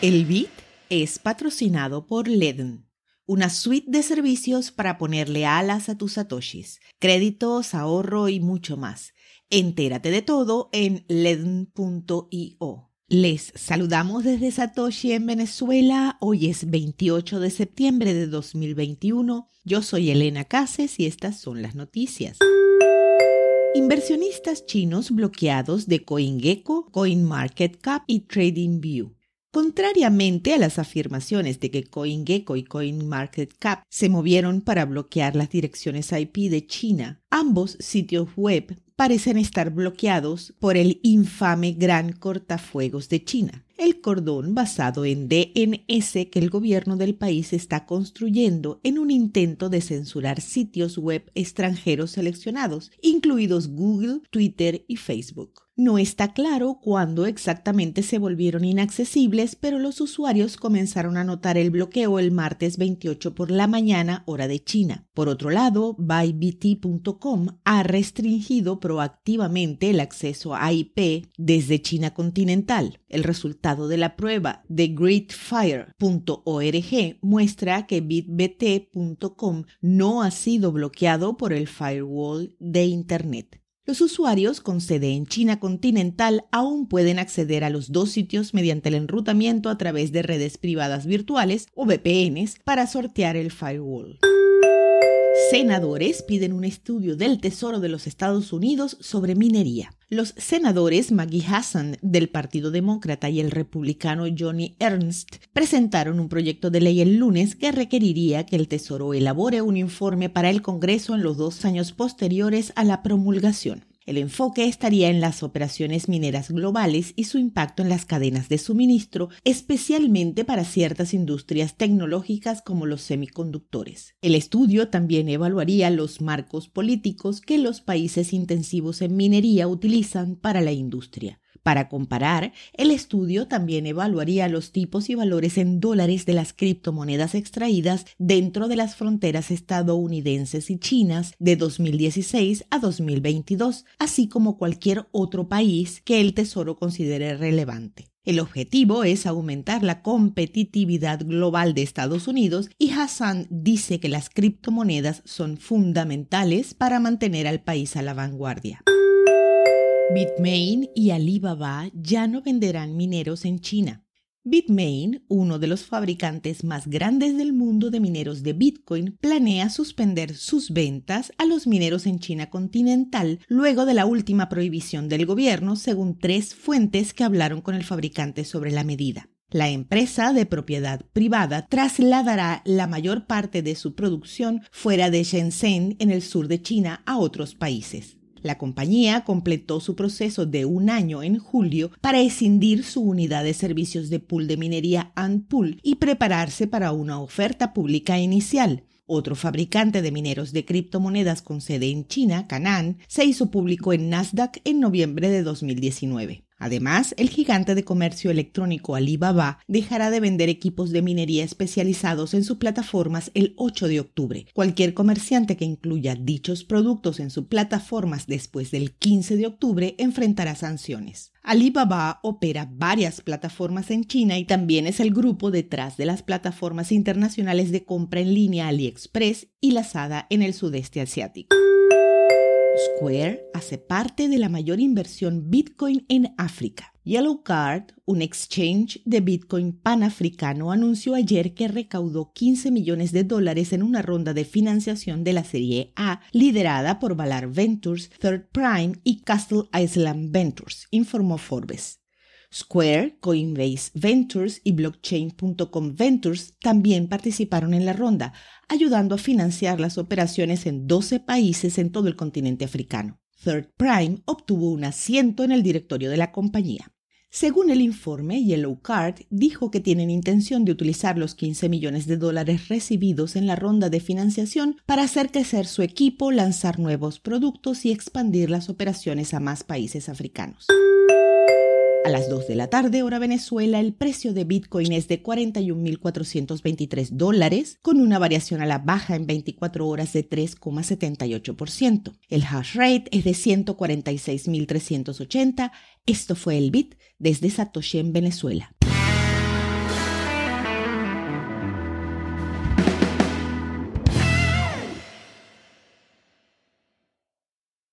El BIT es patrocinado por Ledn, una suite de servicios para ponerle alas a tus satoshis, créditos, ahorro y mucho más. Entérate de todo en ledn.io. Les saludamos desde Satoshi en Venezuela. Hoy es 28 de septiembre de 2021. Yo soy Elena Cases y estas son las noticias. Inversionistas chinos bloqueados de CoinGecko, CoinMarketCap y TradingView. Contrariamente a las afirmaciones de que CoinGecko y CoinMarketCap se movieron para bloquear las direcciones IP de China, ambos sitios web parecen estar bloqueados por el infame Gran Cortafuegos de China, el cordón basado en DNS que el gobierno del país está construyendo en un intento de censurar sitios web extranjeros seleccionados, incluidos Google, Twitter y Facebook. No está claro cuándo exactamente se volvieron inaccesibles, pero los usuarios comenzaron a notar el bloqueo el martes 28 por la mañana hora de China. Por otro lado, bybt.com ha restringido proactivamente el acceso a IP desde China continental. El resultado de la prueba de greatfire.org muestra que bitbt.com no ha sido bloqueado por el firewall de Internet. Los usuarios con sede en China continental aún pueden acceder a los dos sitios mediante el enrutamiento a través de redes privadas virtuales o VPNs para sortear el firewall. Senadores piden un estudio del Tesoro de los Estados Unidos sobre minería. Los senadores Maggie Hassan del Partido Demócrata y el republicano Johnny Ernst presentaron un proyecto de ley el lunes que requeriría que el Tesoro elabore un informe para el Congreso en los dos años posteriores a la promulgación. El enfoque estaría en las operaciones mineras globales y su impacto en las cadenas de suministro, especialmente para ciertas industrias tecnológicas como los semiconductores. El estudio también evaluaría los marcos políticos que los países intensivos en minería utilizan para la industria. Para comparar, el estudio también evaluaría los tipos y valores en dólares de las criptomonedas extraídas dentro de las fronteras estadounidenses y chinas de 2016 a 2022, así como cualquier otro país que el Tesoro considere relevante. El objetivo es aumentar la competitividad global de Estados Unidos y Hassan dice que las criptomonedas son fundamentales para mantener al país a la vanguardia. Bitmain y Alibaba ya no venderán mineros en China. Bitmain, uno de los fabricantes más grandes del mundo de mineros de Bitcoin, planea suspender sus ventas a los mineros en China continental luego de la última prohibición del gobierno, según tres fuentes que hablaron con el fabricante sobre la medida. La empresa de propiedad privada trasladará la mayor parte de su producción fuera de Shenzhen, en el sur de China, a otros países. La compañía completó su proceso de un año en julio para escindir su unidad de servicios de pool de minería Antpool y prepararse para una oferta pública inicial. Otro fabricante de mineros de criptomonedas con sede en China, Canaan, se hizo público en Nasdaq en noviembre de 2019. Además, el gigante de comercio electrónico Alibaba dejará de vender equipos de minería especializados en sus plataformas el 8 de octubre. Cualquier comerciante que incluya dichos productos en sus plataformas después del 15 de octubre enfrentará sanciones. Alibaba opera varias plataformas en China y también es el grupo detrás de las plataformas internacionales de compra en línea AliExpress y Lazada en el sudeste asiático. Square hace parte de la mayor inversión Bitcoin en África. Yellow Card, un exchange de Bitcoin panafricano, anunció ayer que recaudó 15 millones de dólares en una ronda de financiación de la Serie A liderada por Valar Ventures, Third Prime y Castle Island Ventures, informó Forbes. Square, Coinbase Ventures y Blockchain.com Ventures también participaron en la ronda, ayudando a financiar las operaciones en 12 países en todo el continente africano. Third Prime obtuvo un asiento en el directorio de la compañía. Según el informe, Yellow Card dijo que tienen intención de utilizar los 15 millones de dólares recibidos en la ronda de financiación para hacer crecer su equipo, lanzar nuevos productos y expandir las operaciones a más países africanos. A las 2 de la tarde, hora Venezuela, el precio de Bitcoin es de 41.423 dólares, con una variación a la baja en 24 horas de 3,78%. El hash rate es de 146.380. Esto fue el Bit desde Satoshi en Venezuela.